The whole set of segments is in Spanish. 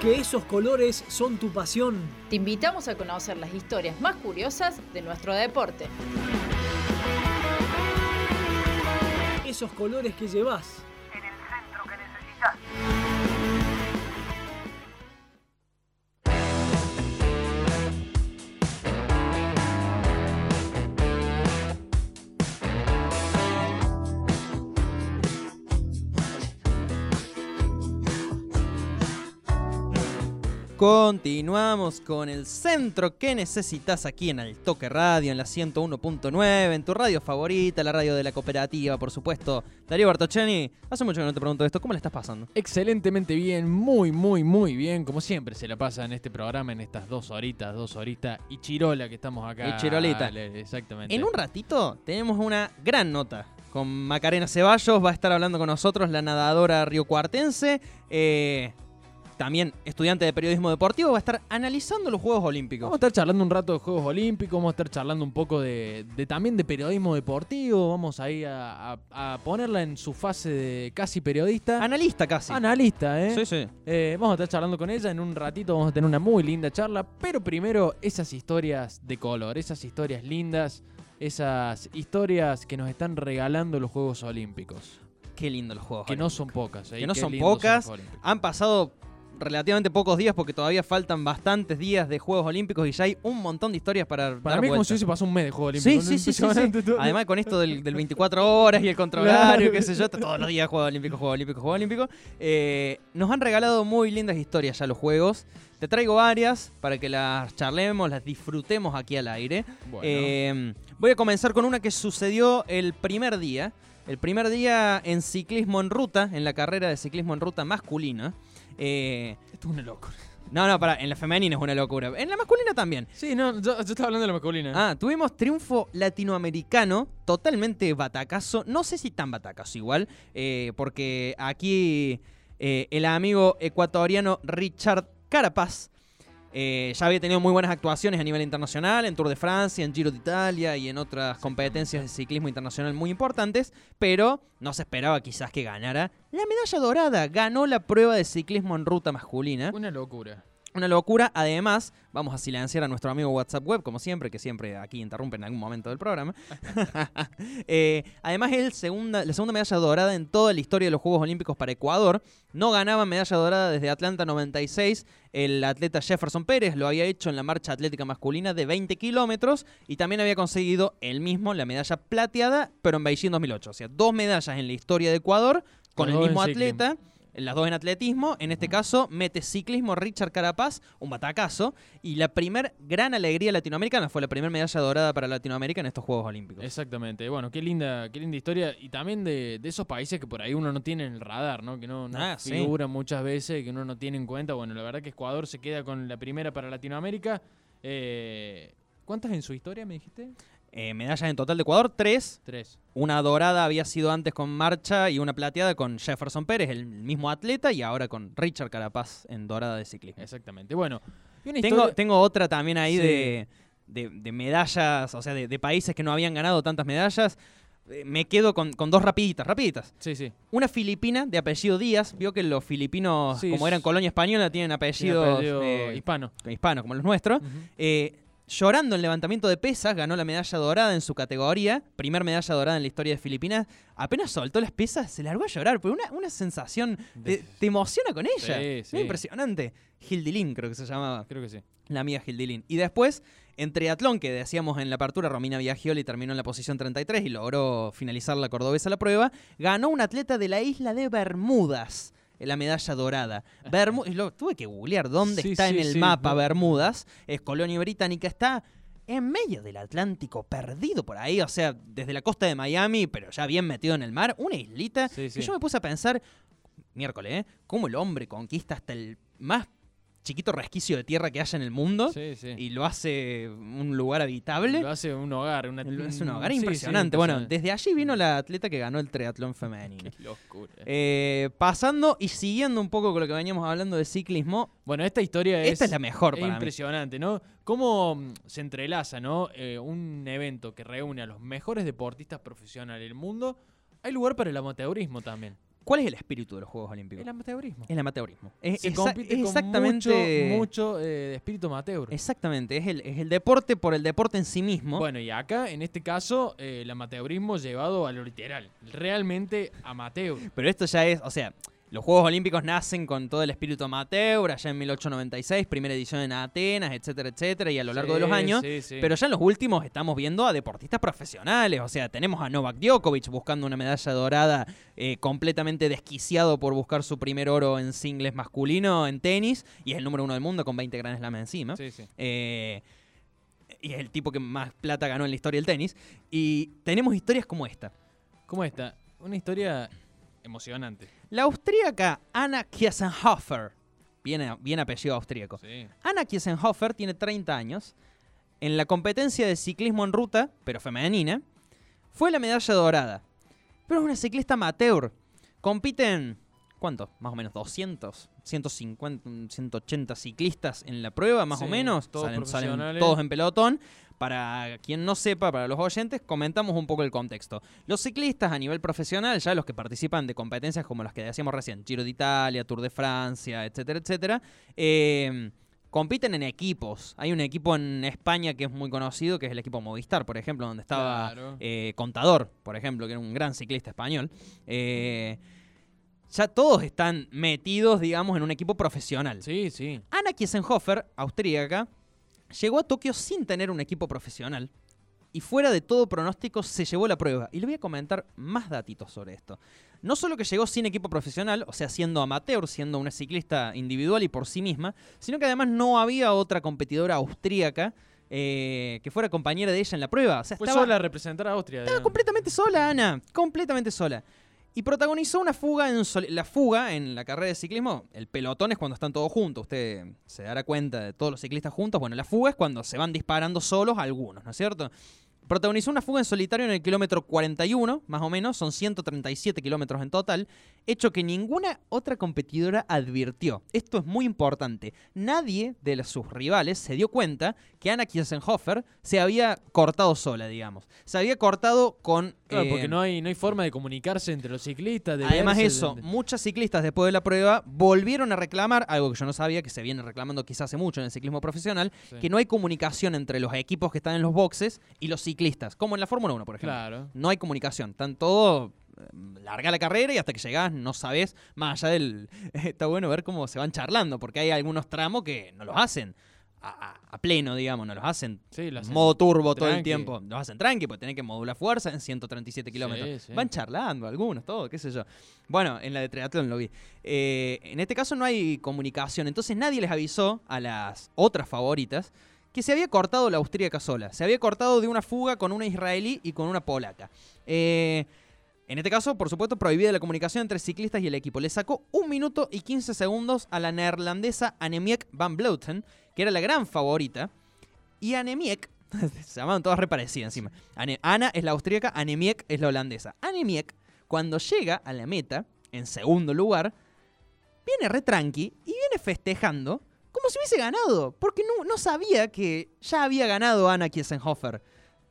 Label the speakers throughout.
Speaker 1: Porque esos colores son tu pasión.
Speaker 2: Te invitamos a conocer las historias más curiosas de nuestro deporte.
Speaker 1: Esos colores que llevas.
Speaker 3: Continuamos con el centro que necesitas aquí en Altoque Radio, en la 101.9, en tu radio favorita, la radio de la cooperativa, por supuesto. Darío Bartocciani, hace mucho que no te pregunto esto, ¿cómo le estás pasando?
Speaker 4: Excelentemente bien, muy, muy, muy bien. Como siempre se la pasa en este programa, en estas dos horitas, dos horitas y chirola que estamos acá.
Speaker 3: Y chirolita.
Speaker 4: Exactamente.
Speaker 3: En un ratito tenemos una gran nota con Macarena Ceballos, va a estar hablando con nosotros la nadadora riocuartense, eh, también estudiante de periodismo deportivo, va a estar analizando los Juegos Olímpicos.
Speaker 4: Vamos a estar charlando un rato de Juegos Olímpicos, vamos a estar charlando un poco de, de también de periodismo deportivo, vamos ahí a, a- a ponerla en su fase de casi periodista.
Speaker 3: Analista casi.
Speaker 4: Analista, ¿eh?
Speaker 3: Sí, sí.
Speaker 4: Eh, vamos a estar charlando con ella. En un ratito vamos a tener una muy linda charla. Pero primero, esas historias de color, esas historias lindas, esas historias que nos están regalando los Juegos Olímpicos.
Speaker 3: Qué lindo los Juegos
Speaker 4: Que no son pocas. ¿eh?
Speaker 3: Que no
Speaker 4: Qué
Speaker 3: son pocas. Han pasado relativamente pocos días porque todavía faltan bastantes días de Juegos Olímpicos y ya hay un montón de historias para
Speaker 4: Para
Speaker 3: dar
Speaker 4: mí como si hubiese pasado un mes de Juegos Olímpicos.
Speaker 3: sí, sí, sí. Además con esto del, del 24 horas y el
Speaker 4: Claro.
Speaker 3: qué sé yo, todos los días Juegos Olímpicos, Juegos Olímpicos, Juegos Olímpicos. Eh, nos han regalado muy lindas historias ya los Juegos. Te traigo varias para que las charlemos, las disfrutemos aquí al aire.
Speaker 4: Bueno.
Speaker 3: Eh, voy a comenzar con una que sucedió el primer día. El primer día en ciclismo en ruta, en la carrera de ciclismo en ruta masculina. Eh,
Speaker 4: Esto es una locura.
Speaker 3: no, no, para, en la femenina es una locura. En la masculina también.
Speaker 4: Sí, no, yo, yo estaba hablando de la masculina.
Speaker 3: Ah, tuvimos triunfo latinoamericano, totalmente batacazo. No sé si tan batacazo igual, eh, porque aquí eh, el amigo ecuatoriano Richard Carapaz eh, ya había tenido muy buenas actuaciones a nivel internacional, en Tour de Francia, en Giro de Italia y en otras competencias de ciclismo internacional muy importantes, pero no se esperaba quizás que ganara la medalla dorada. Ganó la prueba de ciclismo en ruta masculina.
Speaker 4: Una locura.
Speaker 3: Una locura. Además, vamos a silenciar a nuestro amigo WhatsApp Web, como siempre, que siempre aquí interrumpe en algún momento del programa. Eh, además, es segunda, la segunda medalla dorada en toda la historia de los Juegos Olímpicos para Ecuador. No ganaba medalla dorada desde Atlanta 96. El atleta Jefferson Pérez lo había hecho en la marcha atlética masculina de 20 kilómetros y también había conseguido él mismo la medalla plateada, pero en Beijing 2008. O sea, dos medallas en la historia de Ecuador con el mismo
Speaker 4: ciclismo.
Speaker 3: Las dos en atletismo, en este caso mete ciclismo Richard Carapaz, un batacazo, y la primer gran alegría latinoamericana fue la primera medalla dorada para Latinoamérica en estos Juegos Olímpicos.
Speaker 4: Exactamente. Bueno, qué linda, qué linda historia. Y también de, de esos países que por ahí uno no tiene en el radar, ¿no? Que no, no
Speaker 3: Ah, sí.
Speaker 4: figuran muchas veces, que uno no tiene en cuenta. Bueno, la verdad que Ecuador se queda con la primera para Latinoamérica. Eh, ¿Cuántas en su historia me dijiste?
Speaker 3: Eh, medallas en total de Ecuador, tres.
Speaker 4: Tres.
Speaker 3: Una dorada había sido antes con marcha y una plateada con Jefferson Pérez, el mismo atleta, y ahora con Richard Carapaz en dorada de ciclismo.
Speaker 4: Exactamente. Bueno,
Speaker 3: Tengo,
Speaker 4: historia-
Speaker 3: tengo otra también ahí
Speaker 4: Sí.
Speaker 3: de, de- de medallas, o sea, de, de países que no habían ganado tantas medallas. Eh, Me quedo con, con dos rapiditas, rapiditas.
Speaker 4: Sí, sí.
Speaker 3: Una filipina de apellido Díaz, vio que los filipinos,
Speaker 4: Sí,
Speaker 3: como eran colonia española, tienen
Speaker 4: Tiene
Speaker 3: apellidos
Speaker 4: apellido
Speaker 3: eh,
Speaker 4: hispano.
Speaker 3: hispanos como los nuestros. Llorando en levantamiento de pesas, ganó la medalla dorada en su categoría, primer medalla dorada en la historia de Filipinas. Apenas soltó las pesas, se largó a llorar, pero una, una sensación, te,
Speaker 4: De-
Speaker 3: te emociona con ella.
Speaker 4: Sí, sí.
Speaker 3: impresionante. Gildilín creo que se llamaba,
Speaker 4: Creo que sí.
Speaker 3: la amiga Gildilín. Y después, en triatlón, que decíamos en la apertura, Romina Viagioli terminó en la posición 33 y logró finalizar la cordobesa la prueba, ganó un atleta de la isla de Bermudas. La medalla dorada. Bermu- y lo tuve que googlear dónde
Speaker 4: Sí,
Speaker 3: está en el
Speaker 4: sí,
Speaker 3: mapa. Bermudas. Es colonia británica. Está en medio del Atlántico, perdido por ahí. O sea, desde la costa de Miami, pero ya bien metido en el mar. Una islita. Y yo me puse a pensar, miércoles, ¿eh? ¿Cómo el hombre conquista hasta el más chiquito resquicio de tierra que haya en el mundo
Speaker 4: Sí, sí.
Speaker 3: y lo hace un lugar habitable?
Speaker 4: Lo hace un hogar. Una,
Speaker 3: Es un hogar
Speaker 4: sí,
Speaker 3: impresionante. Bueno, desde allí vino la atleta que ganó el triatlón femenino.
Speaker 4: Qué locura.
Speaker 3: Eh, pasando y siguiendo un poco con lo que veníamos hablando de ciclismo,
Speaker 4: Bueno, esta historia es,
Speaker 3: esta es la mejor
Speaker 4: es
Speaker 3: para mí.
Speaker 4: impresionante, ¿no? Cómo mm, se entrelaza, ¿no? Eh, un evento que reúne a los mejores deportistas profesionales del mundo. Hay lugar para el amateurismo también.
Speaker 3: ¿Cuál es el espíritu de los Juegos Olímpicos?
Speaker 4: El amateurismo.
Speaker 3: El amateurismo. Es,
Speaker 4: Se
Speaker 3: exa-
Speaker 4: compite
Speaker 3: es
Speaker 4: con
Speaker 3: exactamente.
Speaker 4: mucho, mucho eh, de espíritu amateur.
Speaker 3: Exactamente. Es el, es el deporte por el deporte en sí mismo.
Speaker 4: Bueno, y acá, en este caso, eh, el amateurismo llevado a lo literal. Realmente amateur.
Speaker 3: Pero esto ya es, o sea, los Juegos Olímpicos nacen con todo el espíritu amateur, allá en 1896, primera edición en Atenas, etcétera, etcétera, y a lo largo de los años.
Speaker 4: sí, sí.
Speaker 3: Pero ya en los últimos estamos viendo a deportistas profesionales. O sea, tenemos a Novak Djokovic buscando una medalla dorada, eh, completamente desquiciado por buscar su primer oro en singles masculino en tenis, y es el número uno del mundo con 20 Grand Slam encima.
Speaker 4: Sí, sí.
Speaker 3: Eh, y es el tipo que más plata ganó en la historia del tenis. Y tenemos historias como esta.
Speaker 4: ¿Cómo está? Una historia emocionante.
Speaker 3: La austríaca Anna Kiesenhofer, bien, bien apellido austríaco.
Speaker 4: Sí.
Speaker 3: Anna Kiesenhofer tiene 30 años. En la competencia de ciclismo en ruta, pero femenina, fue la medalla dorada. Pero es una ciclista amateur. Compiten, ¿cuánto? Más o menos 200, 150, 180 ciclistas en la prueba, más o menos.
Speaker 4: todos
Speaker 3: Salen- todos en pelotón. Para quien no sepa, para los oyentes, comentamos un poco el contexto. Los ciclistas a nivel profesional, ya los que participan de competencias como las que decíamos recién, Giro de Italia, Tour de Francia, etcétera, etcétera, eh, compiten en equipos. Hay un equipo en España que es muy conocido, que es el equipo Movistar, por ejemplo, donde estaba
Speaker 4: Claro.
Speaker 3: eh, Contador, por ejemplo, que era un gran ciclista español. Eh, ya todos están metidos, digamos, en un equipo profesional.
Speaker 4: Sí, sí.
Speaker 3: Anna Kiesenhofer, austríaca, llegó a Tokio sin tener un equipo profesional y fuera de todo pronóstico se llevó la prueba. Y le voy a comentar más datitos sobre esto. No solo que llegó sin equipo profesional, o sea, siendo amateur, siendo una ciclista individual y por sí misma, sino que además no había otra competidora austríaca eh, que fuera compañera de ella en la prueba. O sea,
Speaker 4: Fue
Speaker 3: estaba-
Speaker 4: sola a representar a Austria.
Speaker 3: estaba
Speaker 4: digamos.
Speaker 3: completamente sola, Ana. Completamente sola. Y protagonizó una fuga en la fuga en la carrera de ciclismo. El pelotón es cuando están todos juntos. Usted se dará cuenta de todos los ciclistas juntos. Bueno, la fuga es cuando se van disparando solos algunos, ¿no es cierto? Protagonizó una fuga en solitario en el kilómetro 41, más o menos, son 137 kilómetros en total, hecho que ninguna otra competidora advirtió. Esto es muy importante. Nadie de sus rivales se dio cuenta que Anna Kiesenhofer se había cortado sola, digamos. Se había cortado con...
Speaker 4: Claro,
Speaker 3: eh,
Speaker 4: porque no hay, no hay forma de comunicarse entre los ciclistas. de
Speaker 3: Además eso,
Speaker 4: de-
Speaker 3: muchas ciclistas después de la prueba volvieron a reclamar, algo que yo no sabía, que se viene reclamando quizás hace mucho en el ciclismo profesional,
Speaker 4: Sí.
Speaker 3: que no hay comunicación entre los equipos que están en los boxes y los ciclistas, como en la Fórmula 1, por ejemplo.
Speaker 4: Claro.
Speaker 3: No hay comunicación, están todo eh, larga la carrera y hasta que llegás no sabes, más allá del... Está bueno ver cómo se van charlando, porque hay algunos tramos que no los hacen a, pleno, digamos, no los hacen
Speaker 4: Sí, lo hacen
Speaker 3: modo turbo todo el tiempo. Los hacen tranqui, porque tienen que modular fuerza en 137 kilómetros.
Speaker 4: Sí, sí.
Speaker 3: Van charlando algunos, todo, qué sé yo. Bueno, en la de triatlón lo vi. Eh, en este caso no hay comunicación, entonces nadie les avisó a las otras favoritas que se había cortado la austríaca sola. Se había cortado de una fuga con una israelí y con una polaca. Eh, en este caso, por supuesto, prohibida la comunicación entre ciclistas y el equipo. Le sacó un minuto y 15 segundos a la neerlandesa Annemiek van Vleuten, que era la gran favorita. Y Annemiek, se llamaban todas reparecidas encima. Ana es la austríaca, Annemiek es la holandesa. Annemiek, cuando llega a la meta, en segundo lugar, viene re tranqui y viene festejando como si hubiese ganado. Porque no, no sabía que ya había ganado Ana Kiesenhofer.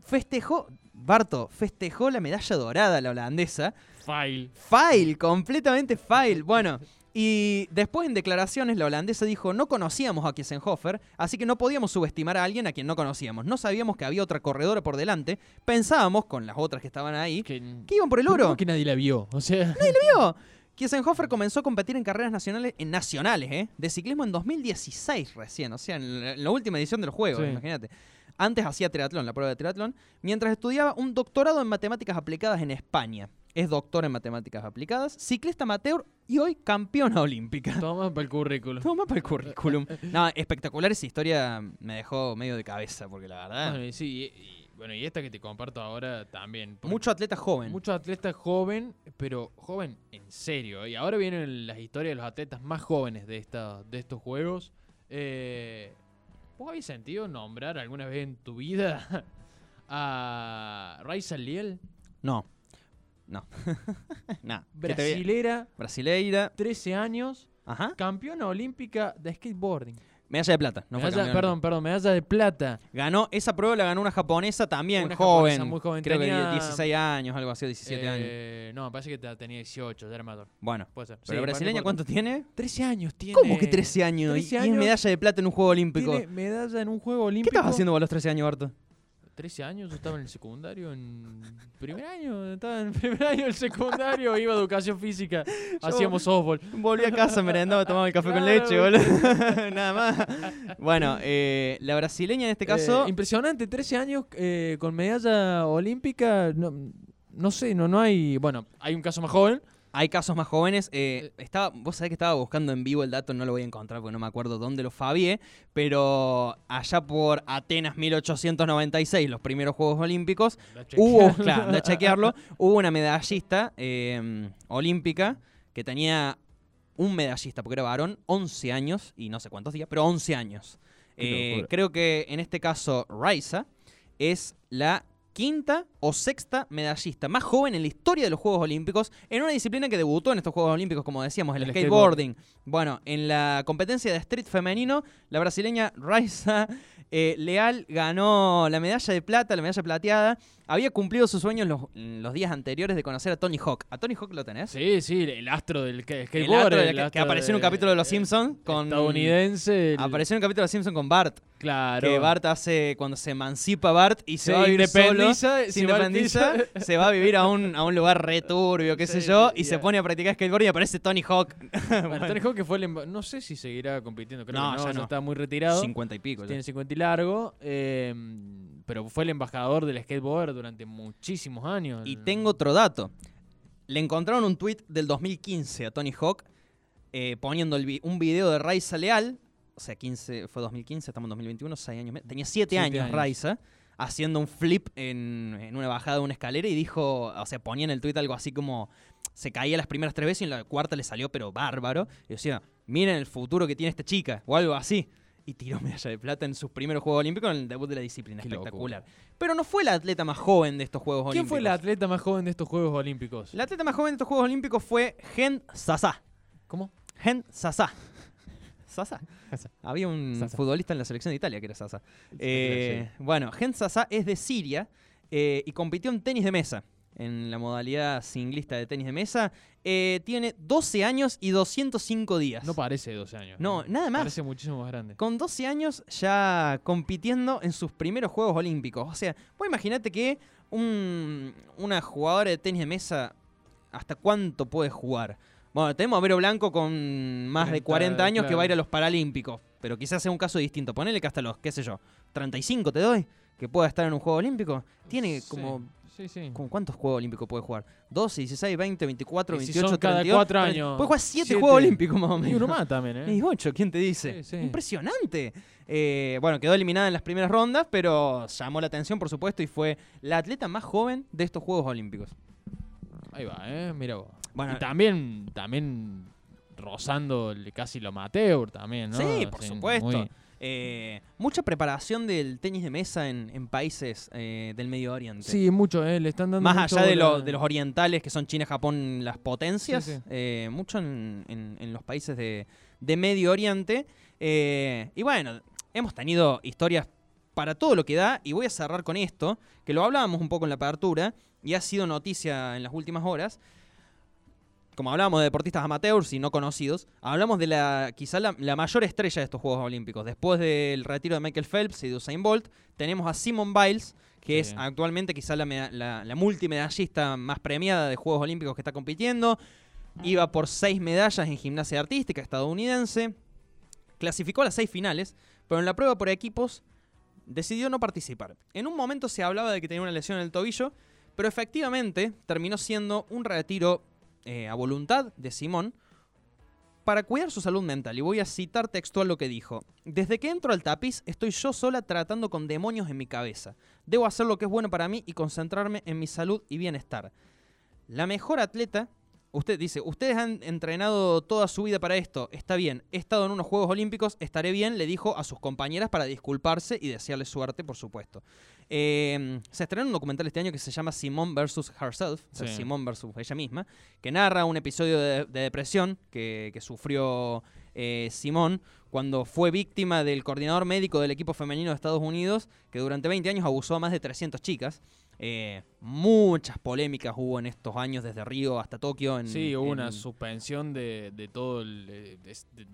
Speaker 3: Festejó, Barto, festejó la medalla dorada la holandesa.
Speaker 4: File.
Speaker 3: Fail, completamente fail. Bueno, y después en declaraciones la holandesa dijo, no conocíamos a Kiesenhofer, así que no podíamos subestimar a alguien a quien no conocíamos. No sabíamos que había otra corredora por delante. Pensábamos, con las otras que estaban ahí,
Speaker 4: Que,
Speaker 3: que iban por el
Speaker 4: ¿Cómo
Speaker 3: oro.
Speaker 4: que nadie la vio. O sea,
Speaker 3: vio? Kiesenhofer comenzó a competir en carreras nacionales, en nacionales, ¿eh? De ciclismo en 2016 recién, o sea, en la, en la última edición del juego,
Speaker 4: Sí.
Speaker 3: imagínate. Antes hacía triatlón, la prueba de triatlón, mientras estudiaba un doctorado en matemáticas aplicadas en España. Es doctor en matemáticas aplicadas, ciclista amateur y hoy campeona olímpica.
Speaker 4: toma para el currículum.
Speaker 3: Toma para el currículum. No, espectacular esa historia, me dejó medio de cabeza, porque la verdad,
Speaker 4: Bueno, sí, y, y- bueno, y esta que te comparto ahora también.
Speaker 3: mucho atleta joven.
Speaker 4: Muchos atletas joven, pero joven en serio. Y ahora vienen las historias de los atletas más jóvenes de, esta, de estos juegos. Eh, ¿Vos habéis sentido nombrar alguna vez en tu vida a Raisa Liel?
Speaker 3: No, no. no. ¿Qué te voy a-
Speaker 4: Brasilera,
Speaker 3: Brasileira.
Speaker 4: 13 años,
Speaker 3: Ajá.
Speaker 4: campeona olímpica de skateboarding.
Speaker 3: Medalla de plata. No fue
Speaker 4: Medalla-
Speaker 3: campeón
Speaker 4: perdón, perdón, medalla de plata.
Speaker 3: Ganó, esa prueba la ganó una japonesa también,
Speaker 4: Una
Speaker 3: joven.
Speaker 4: japonesa muy joven.
Speaker 3: Creo que
Speaker 4: Tenía-
Speaker 3: 16 años, algo así, o 17 años.
Speaker 4: Eh, No, me parece que te- tenía 18, ya era mayor.
Speaker 3: Bueno,
Speaker 4: Puede ser.
Speaker 3: pero
Speaker 4: Sí,
Speaker 3: brasileña,
Speaker 4: no
Speaker 3: ¿cuánto tiene?
Speaker 4: 13 años tiene.
Speaker 3: ¿Cómo que 13 años?
Speaker 4: 13
Speaker 3: Y- Y
Speaker 4: años.
Speaker 3: es medalla de plata en un juego olímpico.
Speaker 4: Tiene medalla en un juego
Speaker 3: ¿Qué
Speaker 4: olímpico.
Speaker 3: estabas haciendo vos a los 13 años, Barto?
Speaker 4: 13 años, yo estaba en el secundario, en primer año, estaba en primer año del secundario, iba a educación física, hacíamos softball.
Speaker 3: Volví a casa, merendaba, tomaba el café con leche, boludo. Nada más. Bueno, eh, la brasileña en este caso.
Speaker 4: Eh, impresionante, 13 años eh, con medalla olímpica, no, no sé, no, no hay, bueno, hay un caso más joven,
Speaker 3: Hay casos más jóvenes. eh, estaba, vos sabés que estaba buscando en vivo el dato, no lo voy a encontrar porque no me acuerdo dónde lo fabié, pero allá por Atenas 1896, los primeros Juegos Olímpicos, hubo, claro, a chequearlo, hubo una medallista eh, olímpica que tenía un medallista, porque era varón, 11 años, y no sé cuántos días, pero 11 años. Eh, creo que en este caso Raisa es la quinta o sexta medallista más joven en la historia de los Juegos Olímpicos en una disciplina que debutó en estos Juegos Olímpicos, como decíamos, el,
Speaker 4: El
Speaker 3: skateboarding. Bueno, en la competencia de street femenino, la brasileña Raisa eh, Leal ganó la medalla de plata, la medalla plateada. Había cumplido sus sueños los, los días anteriores de conocer a Tony Hawk. ¿A Tony Hawk lo tenés?
Speaker 4: Sí, sí, el astro del que-
Speaker 3: El
Speaker 4: skateboard.
Speaker 3: astro
Speaker 4: el
Speaker 3: que, apareció en un capítulo de Los Simpsons con
Speaker 4: Estadounidense.
Speaker 3: Apareció en un capítulo de Los Simpsons con Bart.
Speaker 4: Claro.
Speaker 3: Que Bart hace cuando se emancipa Bart y se,
Speaker 4: Se
Speaker 3: va a vivir solo. Se
Speaker 4: se va al
Speaker 3: independiza,
Speaker 4: piso.
Speaker 3: se va a vivir a un, a un lugar returbio, qué sé yo, y se
Speaker 4: ya.
Speaker 3: pone a practicar skateboard y aparece Tony Hawk.
Speaker 4: Bueno, Tony Hawk que fue el No sé si seguirá compitiendo, creo
Speaker 3: No,
Speaker 4: que no,
Speaker 3: ya
Speaker 4: ya
Speaker 3: no.
Speaker 4: está muy retirado.
Speaker 3: 50 y pico. ya.
Speaker 4: Tiene 50 y largo. eh, pero fue el embajador del skateboard durante muchísimos años.
Speaker 3: Y tengo otro dato. Le encontraron un tweet del 2015 a Tony Hawk eh, poniendo el vi- un video de Raiza Leal. O sea, 15, fue 2015, estamos en 2021, 6 años. Tenía 7
Speaker 4: Siete
Speaker 3: años,
Speaker 4: años.
Speaker 3: Raiza, haciendo un flip en, en una bajada de una escalera y dijo, o sea, ponía en el tweet algo así como, se caía las primeras tres veces y en la cuarta le salió pero bárbaro. Y decía, miren el futuro que tiene esta chica, o algo así. Y tiró medalla de plata en sus primeros Juegos Olímpicos en el debut de la disciplina.
Speaker 4: Qué
Speaker 3: Espectacular. Pero no fue la atleta más joven de estos Juegos
Speaker 4: ¿Quién
Speaker 3: Olímpicos.
Speaker 4: fue la atleta más joven de estos Juegos Olímpicos?
Speaker 3: La atleta más joven de estos Juegos Olímpicos fue Gen Sasa.
Speaker 4: ¿Cómo?
Speaker 3: Gen Sasa. Sasa. Había un
Speaker 4: Sasa.
Speaker 3: futbolista en la selección de Italia que era Sasa. Eh, bueno, Gen Sasa es de Siria eh, y compitió en tenis de mesa. En la modalidad singlista de tenis de mesa. Eh, tiene 12 años y 205 días.
Speaker 4: No parece 12 años.
Speaker 3: No, nada más.
Speaker 4: Parece muchísimo más grande.
Speaker 3: Con 12 años ya compitiendo en sus primeros Juegos Olímpicos. O sea, vos imaginate que un- una jugadora de tenis de mesa, ¿hasta cuánto puede jugar? Bueno, tenemos a Vero Blanco con más de
Speaker 4: 40,
Speaker 3: 40 años que va a ir a los Paralímpicos. Pero quizás sea un caso distinto. Ponele que hasta los, qué sé yo, 35 te doy, que pueda estar en un Juego Olímpico. Tiene
Speaker 4: Sí,
Speaker 3: como...
Speaker 4: Sí, sí.
Speaker 3: como ¿Cuántos Juegos Olímpicos puede jugar? 12, 16, 20, 24,
Speaker 4: Y si
Speaker 3: 28,
Speaker 4: son cada
Speaker 3: 32,
Speaker 4: cuatro
Speaker 3: 30.
Speaker 4: años,
Speaker 3: Puede jugar 7
Speaker 4: siete.
Speaker 3: Juegos Olímpicos más o menos.
Speaker 4: Y uno más también, ¿eh?
Speaker 3: Y ocho, ¿quién te dice?
Speaker 4: Sí.
Speaker 3: Impresionante. Eh, bueno, quedó eliminada en las primeras rondas, pero llamó la atención, por supuesto, y fue la atleta más joven de estos Juegos Olímpicos.
Speaker 4: Ahí va, ¿eh? Mira vos.
Speaker 3: Bueno,
Speaker 4: y también, también rozando el- casi lo amateur también, ¿no?
Speaker 3: Sí, por
Speaker 4: Sí,
Speaker 3: supuesto.
Speaker 4: muy-
Speaker 3: eh, mucha preparación del tenis de mesa en, en países eh, del Medio Oriente.
Speaker 4: Sí, mucho, ¿eh? Le están dando
Speaker 3: Más
Speaker 4: mucho
Speaker 3: allá de,
Speaker 4: bola.
Speaker 3: lo- de los orientales, que son China, Japón, las potencias,
Speaker 4: Sí, sí.
Speaker 3: eh, mucho en, en- en los países de, de Medio Oriente. Eh, y bueno, hemos tenido historias para todo lo que da, y voy a cerrar con esto, que lo hablábamos un poco en la apertura, y ha sido noticia en las últimas horas. Como hablábamos de deportistas amateurs y no conocidos, hablamos de la quizá la, la mayor estrella de estos Juegos Olímpicos. Después del retiro de Michael Phelps y de Usain Bolt, tenemos a Simon Biles, que
Speaker 4: Sí.
Speaker 3: es actualmente quizá la, la, la multimedallista más premiada de Juegos Olímpicos que está compitiendo. Iba por seis medallas en gimnasia artística estadounidense. Clasificó a las seis finales, pero en la prueba por equipos decidió no participar. En un momento se hablaba de que tenía una lesión en el tobillo, pero efectivamente terminó siendo un retiro eh, a voluntad de Simón para cuidar su salud mental. Y voy a citar textual lo que dijo. Desde que entro al tapiz estoy yo sola tratando con demonios en mi cabeza. Debo hacer lo que es bueno para mí y concentrarme en mi salud y bienestar. La mejor atleta, usted dice, ustedes han entrenado toda su vida para esto, está bien, he estado en unos Juegos Olímpicos, estaré bien, le dijo a sus compañeras para disculparse y desearle suerte, por supuesto. Eh, se estrenó un documental este año que se llama Simone vs. Herself, o sea,
Speaker 4: Sí.
Speaker 3: Simone versus ella misma, que narra un episodio de, de depresión que, que sufrió eh, Simón cuando fue víctima del coordinador médico del equipo femenino de Estados Unidos, que durante 20 años abusó a más de 300 chicas. Eh, muchas polémicas hubo en estos años, desde Río hasta Tokio. En,
Speaker 4: Sí, hubo una
Speaker 3: en-
Speaker 4: suspensión de, de todo el, de, de-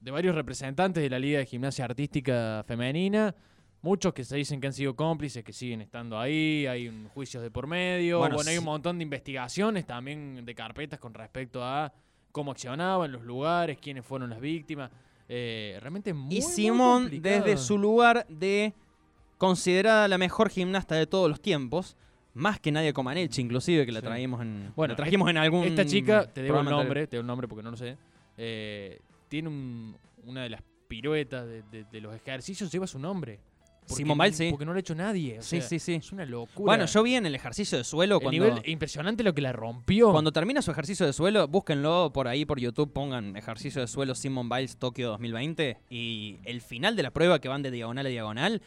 Speaker 4: de varios representantes de la Liga de Gimnasia Artística Femenina. Muchos que se dicen que han sido cómplices, que siguen estando ahí, hay un juicios de por medio.
Speaker 3: Bueno,
Speaker 4: Bueno, hay un montón de investigaciones también de carpetas con respecto a cómo accionaban los lugares, quiénes fueron las víctimas. Eh, realmente muy,
Speaker 3: Y Simón, desde su lugar de considerada la mejor gimnasta de todos los tiempos, más que Nadia Comaneci, inclusive, que la
Speaker 4: Sí.
Speaker 3: traímos en,
Speaker 4: Bueno,
Speaker 3: la trajimos en algún
Speaker 4: Esta chica, te debo el
Speaker 3: programa
Speaker 4: nombre, te el nombre porque no lo sé. eh, tiene un- una de las piruetas de, de- de los ejercicios, lleva su nombre. No-
Speaker 3: Biles, sí.
Speaker 4: Porque no lo ha hecho nadie. o
Speaker 3: Sí,
Speaker 4: sea,
Speaker 3: sí, sí.
Speaker 4: Es una locura.
Speaker 3: Bueno, yo vi en el ejercicio de suelo
Speaker 4: El
Speaker 3: cuando,
Speaker 4: nivel impresionante lo que la rompió.
Speaker 3: cuando termina su ejercicio de suelo, búsquenlo por ahí por YouTube, pongan ejercicio de suelo Simon Biles Tokio 2020 y el final de la prueba que van de diagonal a diagonal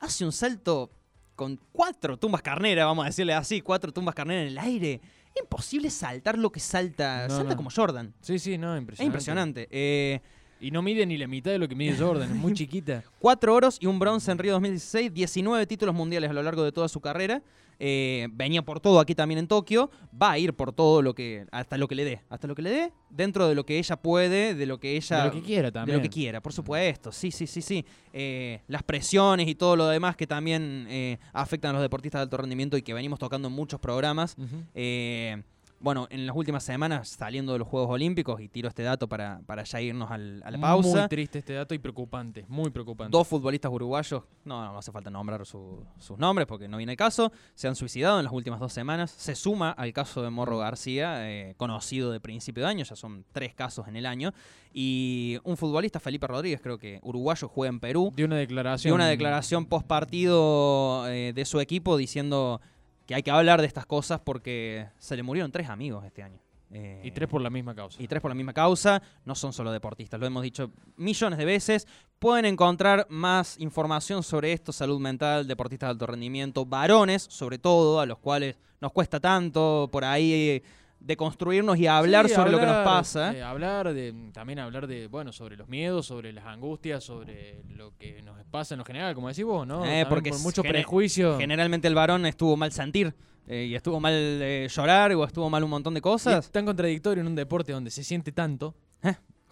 Speaker 3: hace un salto con cuatro tumbas carneras, vamos a decirle así, cuatro tumbas carneras en el aire. Imposible saltar lo que salta,
Speaker 4: No,
Speaker 3: salta
Speaker 4: no.
Speaker 3: como Jordan.
Speaker 4: Sí, sí, no,
Speaker 3: Es
Speaker 4: impresionante.
Speaker 3: impresionante. Eh,
Speaker 4: Y no mide ni la mitad de lo que mide Jordan, es muy chiquita.
Speaker 3: Cuatro oros y un bronce en Río 2016, 19 títulos mundiales a lo largo de toda su carrera. Eh, venía por todo aquí también en Tokio. Va a ir por todo lo que. hasta lo que le dé. Hasta lo que le dé, dentro de lo que ella puede, de lo que ella.
Speaker 4: De lo que quiera
Speaker 3: de
Speaker 4: también.
Speaker 3: lo que quiera, por supuesto. Sí, sí, sí, sí. Eh, las presiones y todo lo demás que también eh, afectan a los deportistas de alto rendimiento y que venimos tocando en muchos programas. Eh, bueno, en las últimas semanas, saliendo de los Juegos Olímpicos, y tiro este dato para, para ya irnos al- a la pausa.
Speaker 4: Muy triste este dato y preocupante, muy preocupante.
Speaker 3: Dos futbolistas uruguayos, no, no hace falta nombrar su- sus nombres porque no viene el caso, se han suicidado en las últimas dos semanas. Se suma al caso de Morro García, eh, conocido de principio de año, ya son tres casos en el año. Y un futbolista, Felipe Rodríguez, creo que uruguayo, juega en Perú.
Speaker 4: Dio una declaración.
Speaker 3: Dio una declaración post partido de su equipo diciendo que hay que hablar de estas cosas porque se le murieron tres amigos este año. Eh,
Speaker 4: Y tres por la misma causa.
Speaker 3: y tres por la misma causa, no son solo deportistas, lo hemos dicho millones de veces. Pueden encontrar más información sobre esto, salud mental, deportistas de alto rendimiento, varones sobre todo, a los cuales nos cuesta tanto por ahí eh, deconstruirnos y hablar
Speaker 4: Sí,
Speaker 3: sobre lo que nos pasa.
Speaker 4: eh, hablar de, también hablar de, bueno, sobre los miedos, sobre las angustias, sobre lo que nos pasa en lo general, como decís vos, ¿no?
Speaker 3: Eh, porque
Speaker 4: por mucho prejuicio.
Speaker 3: Generalmente el varón estuvo mal sentir eh, y estuvo mal eh, llorar o estuvo mal un montón de
Speaker 4: Y
Speaker 3: cosas.
Speaker 4: es tan contradictorio en un deporte donde se siente tanto,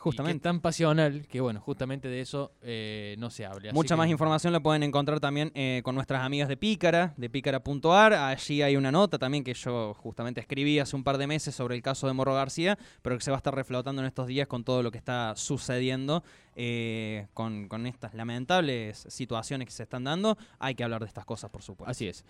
Speaker 4: y que es
Speaker 3: Justamente.
Speaker 4: tan pasional, que bueno, justamente de eso eh, no se hable. Así
Speaker 3: Mucha
Speaker 4: que-
Speaker 3: más información la pueden encontrar también eh, con nuestras amigas de Pícara, de pícara.ar. Allí hay una nota también que yo justamente escribí hace un par de meses sobre el caso de Morro García, pero que se va a estar reflotando en estos días con todo lo que está sucediendo, eh, con, con estas lamentables situaciones que se están dando. Hay que hablar de estas cosas, por supuesto.
Speaker 4: Así es.